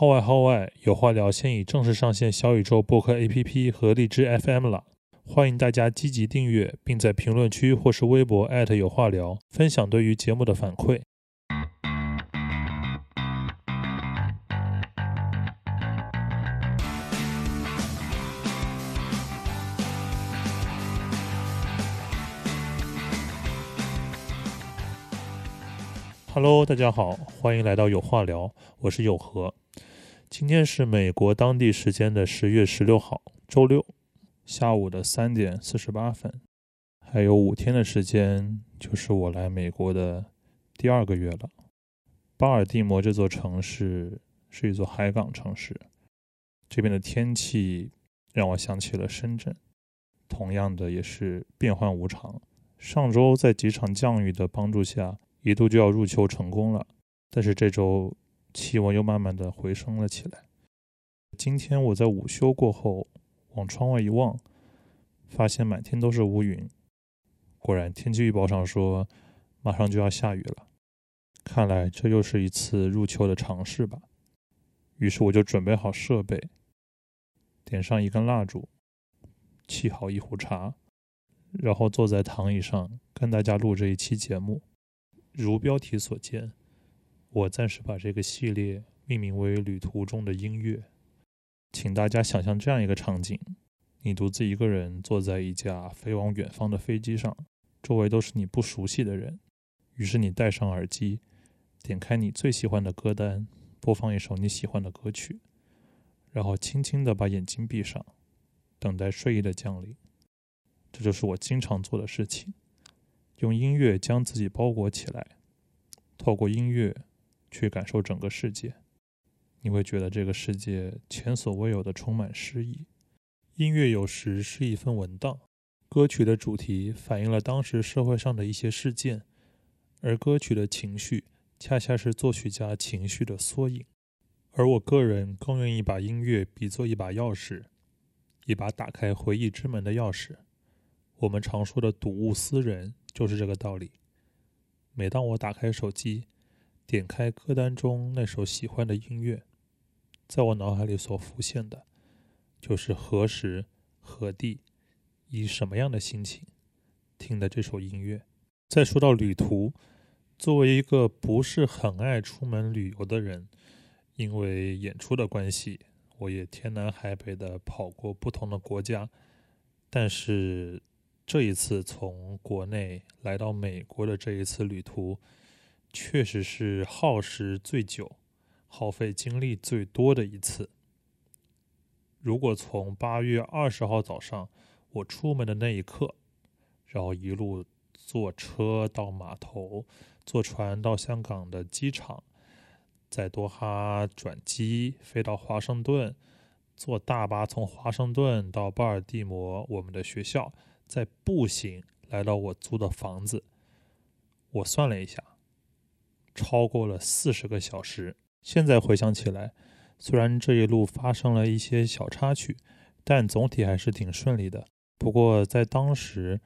号外号外，有话聊现已正式上线小宇宙播客 APP 和荔枝 FM 了，欢迎大家积极订阅，并在评论区或是微博艾特有话聊分享对于节目的反馈。Hello，大家好，欢迎来到有话聊，我是有和。今天是美国当地时间的十月十六号，周六下午的三点四十八分，还有五天的时间，就是我来美国的第二个月了。巴尔的摩这座城市是一座海港城市，这边的天气让我想起了深圳，同样的也是变幻无常。上周在几场降雨的帮助下。一度就要入秋成功了，但是这周气温又慢慢的回升了起来。今天我在午休过后往窗外一望，发现满天都是乌云。果然，天气预报上说马上就要下雨了。看来这又是一次入秋的尝试吧。于是我就准备好设备，点上一根蜡烛，沏好一壶茶，然后坐在躺椅上跟大家录这一期节目。如标题所见，我暂时把这个系列命名为《旅途中的音乐》。请大家想象这样一个场景：你独自一个人坐在一架飞往远方的飞机上，周围都是你不熟悉的人。于是你戴上耳机，点开你最喜欢的歌单，播放一首你喜欢的歌曲，然后轻轻地把眼睛闭上，等待睡意的降临。这就是我经常做的事情。用音乐将自己包裹起来，透过音乐去感受整个世界，你会觉得这个世界前所未有的充满诗意。音乐有时是一份文档，歌曲的主题反映了当时社会上的一些事件，而歌曲的情绪恰恰是作曲家情绪的缩影。而我个人更愿意把音乐比作一把钥匙，一把打开回忆之门的钥匙。我们常说的睹物思人。就是这个道理。每当我打开手机，点开歌单中那首喜欢的音乐，在我脑海里所浮现的，就是何时何地，以什么样的心情听的这首音乐。再说到旅途，作为一个不是很爱出门旅游的人，因为演出的关系，我也天南海北的跑过不同的国家，但是。这一次从国内来到美国的这一次旅途，确实是耗时最久、耗费精力最多的一次。如果从八月二十号早上我出门的那一刻，然后一路坐车到码头，坐船到香港的机场，在多哈转机飞到华盛顿，坐大巴从华盛顿到巴尔的摩我们的学校。再步行来到我租的房子，我算了一下，超过了四十个小时。现在回想起来，虽然这一路发生了一些小插曲，但总体还是挺顺利的。不过在当时，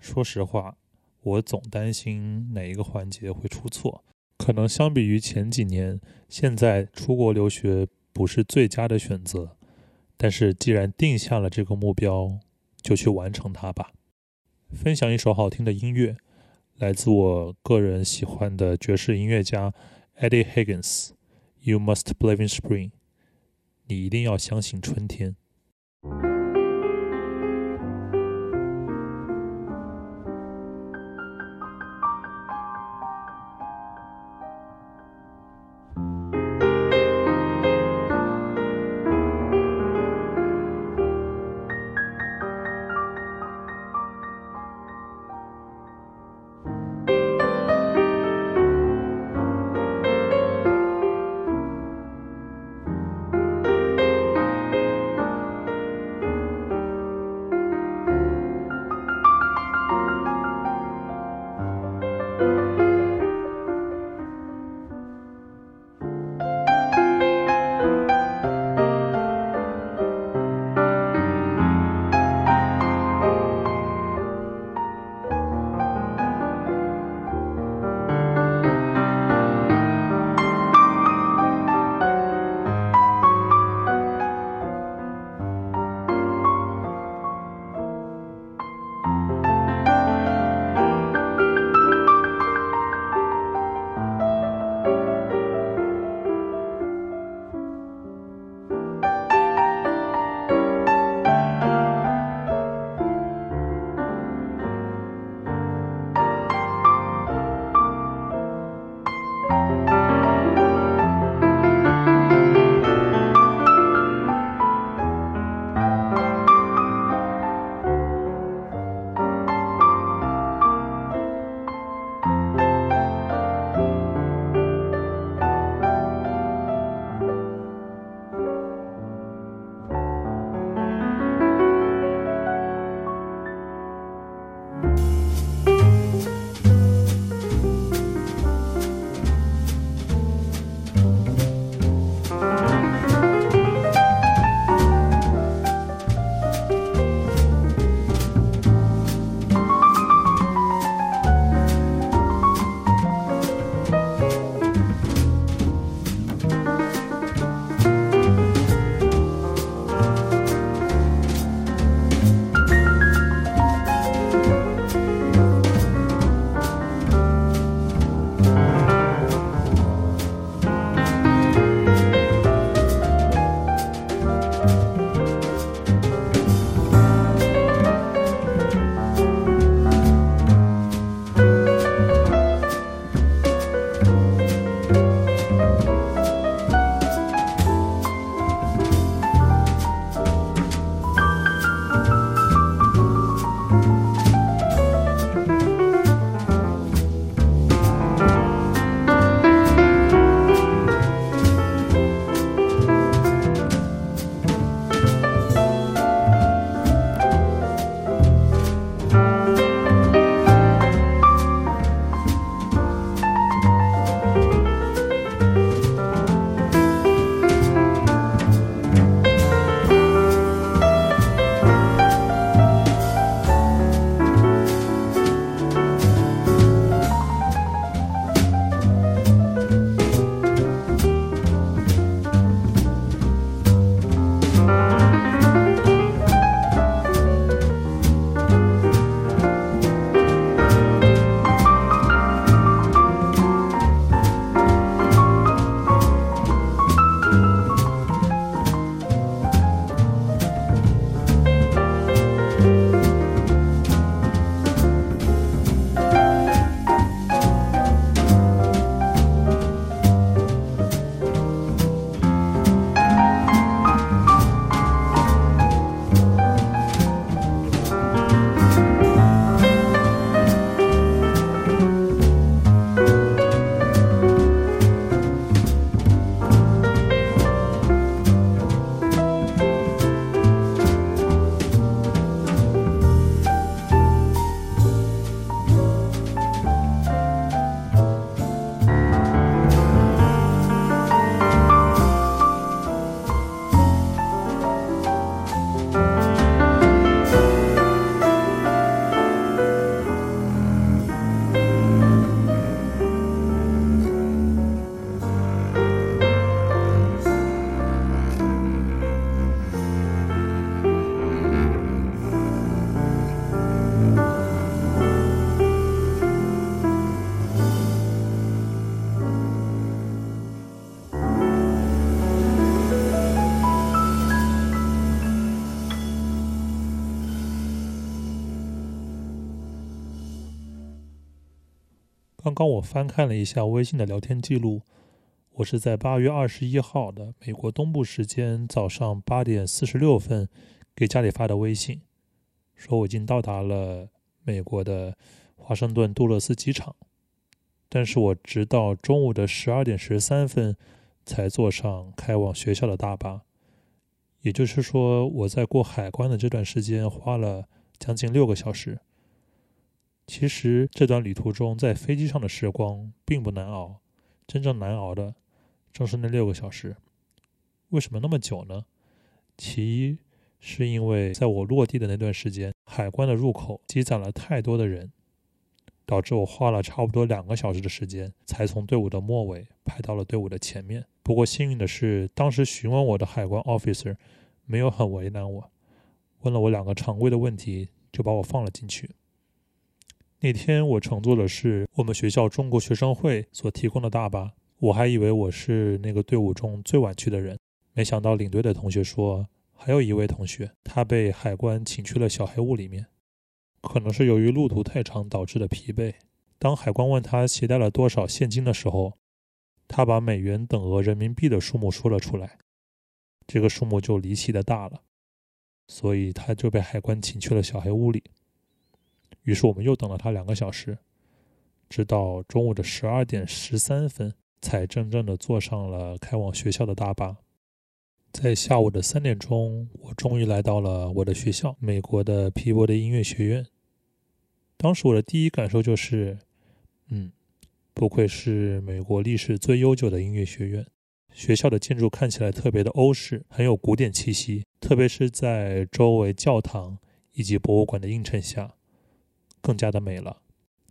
说实话，我总担心哪一个环节会出错。可能相比于前几年，现在出国留学不是最佳的选择。但是既然定下了这个目标，就去完成它吧。分享一首好听的音乐，来自我个人喜欢的爵士音乐家 Eddie Higgins。You must believe in spring。你一定要相信春天。刚我翻看了一下微信的聊天记录，我是在八月二十一号的美国东部时间早上八点四十六分给家里发的微信，说我已经到达了美国的华盛顿杜勒斯机场，但是我直到中午的十二点十三分才坐上开往学校的大巴，也就是说我在过海关的这段时间花了将近六个小时。其实这段旅途中，在飞机上的时光并不难熬，真正难熬的正是那六个小时。为什么那么久呢？其一是因为在我落地的那段时间，海关的入口积攒了太多的人，导致我花了差不多两个小时的时间，才从队伍的末尾排到了队伍的前面。不过幸运的是，当时询问我的海关 officer 没有很为难我，问了我两个常规的问题，就把我放了进去。那天我乘坐的是我们学校中国学生会所提供的大巴，我还以为我是那个队伍中最晚去的人，没想到领队的同学说，还有一位同学他被海关请去了小黑屋里面，可能是由于路途太长导致的疲惫。当海关问他携带了多少现金的时候，他把美元等额人民币的数目说了出来，这个数目就离奇的大了，所以他就被海关请去了小黑屋里。于是我们又等了他两个小时，直到中午的十二点十三分，才真正的坐上了开往学校的大巴。在下午的三点钟，我终于来到了我的学校——美国的皮博的音乐学院。当时我的第一感受就是，嗯，不愧是美国历史最悠久的音乐学院。学校的建筑看起来特别的欧式，很有古典气息，特别是在周围教堂以及博物馆的映衬下。更加的美了。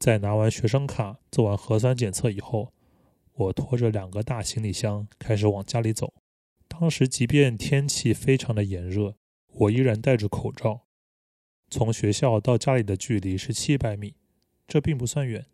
在拿完学生卡、做完核酸检测以后，我拖着两个大行李箱开始往家里走。当时即便天气非常的炎热，我依然戴着口罩。从学校到家里的距离是七百米，这并不算远，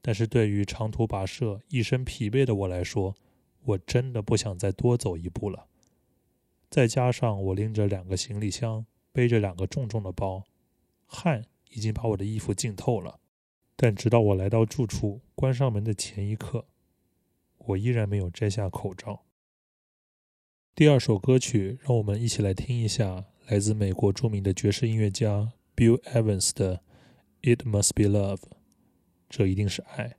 但是对于长途跋涉、一身疲惫的我来说，我真的不想再多走一步了。再加上我拎着两个行李箱，背着两个重重的包，汗。已经把我的衣服浸透了，但直到我来到住处、关上门的前一刻，我依然没有摘下口罩。第二首歌曲，让我们一起来听一下来自美国著名的爵士音乐家 Bill Evans 的《It Must Be Love》，这一定是爱。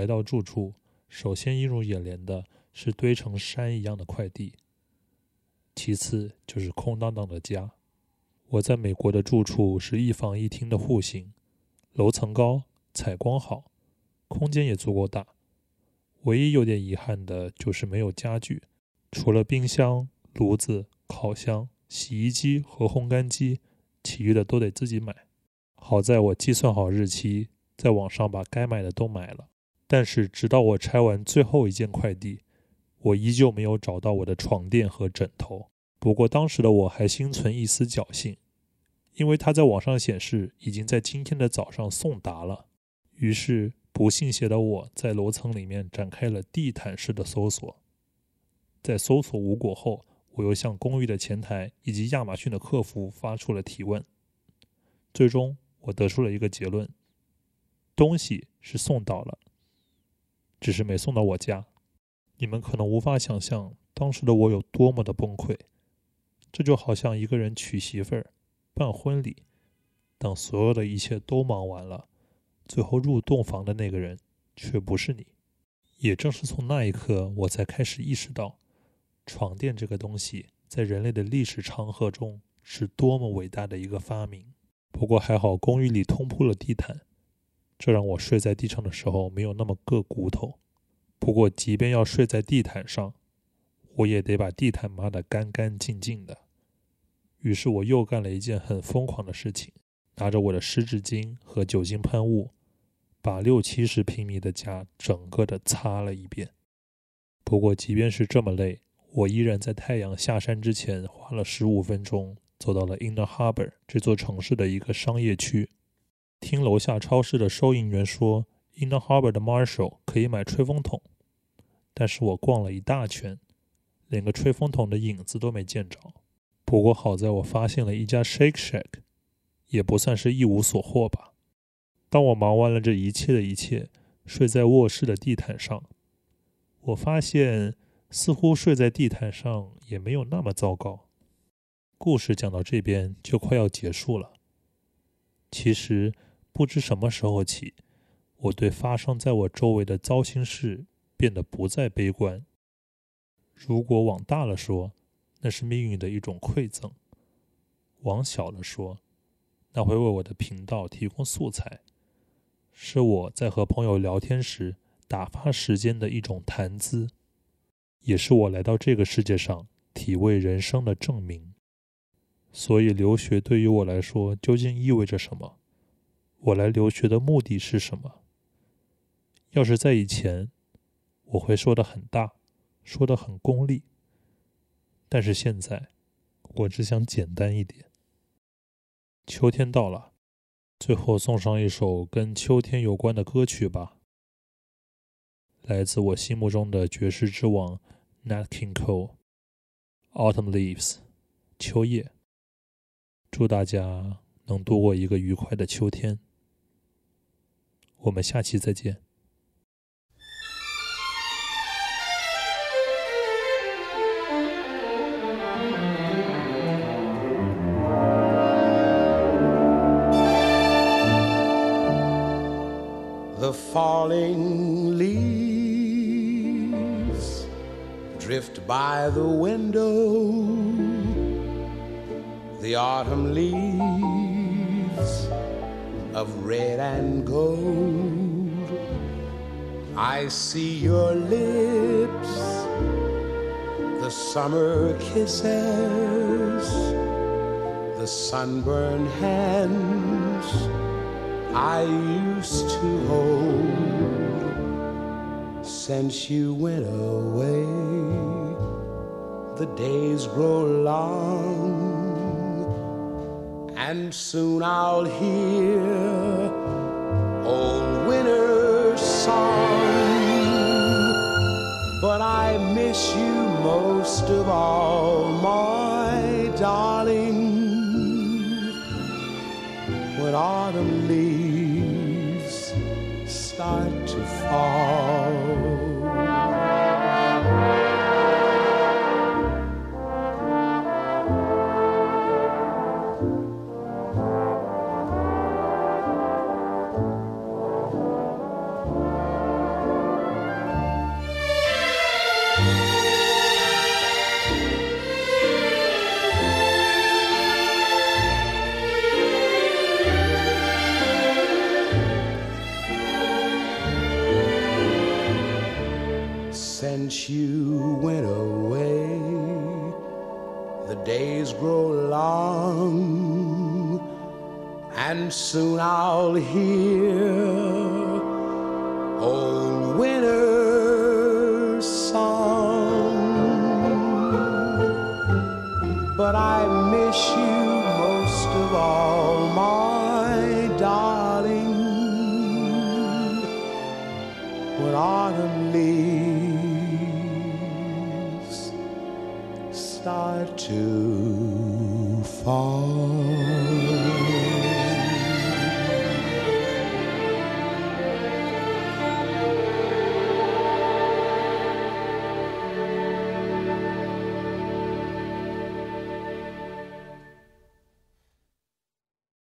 来到住处，首先映入眼帘的是堆成山一样的快递，其次就是空荡荡的家。我在美国的住处是一房一厅的户型，楼层高，采光好，空间也足够大。唯一有点遗憾的就是没有家具，除了冰箱、炉子、烤箱、洗衣机和烘干机，其余的都得自己买。好在我计算好日期，在网上把该买的都买了。但是直到我拆完最后一件快递，我依旧没有找到我的床垫和枕头。不过当时的我还心存一丝侥幸，因为它在网上显示已经在今天的早上送达了。于是。不信邪的我在楼层里面展开了地毯式的搜索，在搜索无果后，我又向公寓的前台以及亚马逊的客服发出了提问。最终，我得出了一个结论：东西是送到了，只是没送到我家。你们可能无法想象当时的我有多么的崩溃。这就好像一个人娶媳妇儿、办婚礼，等所有的一切都忙完了。最后入洞房的那个人，却不是你。也正是从那一刻，我才开始意识到，床垫这个东西在人类的历史长河中是多么伟大的一个发明。不过还好，公寓里通铺了地毯，这让我睡在地上的时候没有那么硌骨头。不过，即便要睡在地毯上，我也得把地毯抹得干干净净的。于是，我又干了一件很疯狂的事情，拿着我的湿纸巾和酒精喷雾。把六七十平米的家整个的擦了一遍。不过，即便是这么累，我依然在太阳下山之前花了十五分钟，走到了 Inner Harbor 这座城市的一个商业区。听楼下超市的收银员说，Inner Harbor 的 Marshall 可以买吹风筒，但是我逛了一大圈，连个吹风筒的影子都没见着。不过好在我发现了一家 Shake Shack，也不算是一无所获吧。当我忙完了这一切的一切，睡在卧室的地毯上，我发现似乎睡在地毯上也没有那么糟糕。故事讲到这边就快要结束了。其实不知什么时候起，我对发生在我周围的糟心事变得不再悲观。如果往大了说，那是命运的一种馈赠；往小了说，那会为我的频道提供素材。是我在和朋友聊天时打发时间的一种谈资，也是我来到这个世界上体味人生的证明。所以，留学对于我来说究竟意味着什么？我来留学的目的是什么？要是在以前，我会说的很大，说的很功利。但是现在，我只想简单一点。秋天到了。最后送上一首跟秋天有关的歌曲吧，来自我心目中的爵士之王 Nat King Cole，《Autumn Leaves》秋叶。祝大家能度过一个愉快的秋天。我们下期再见。I see your lips, the summer kisses, the sunburned hands I used to hold. Since you went away, the days grow long, and soon I'll hear old winter's song. But I miss you most of all, my darling when autumn leaves start to fall. But I miss you most of all,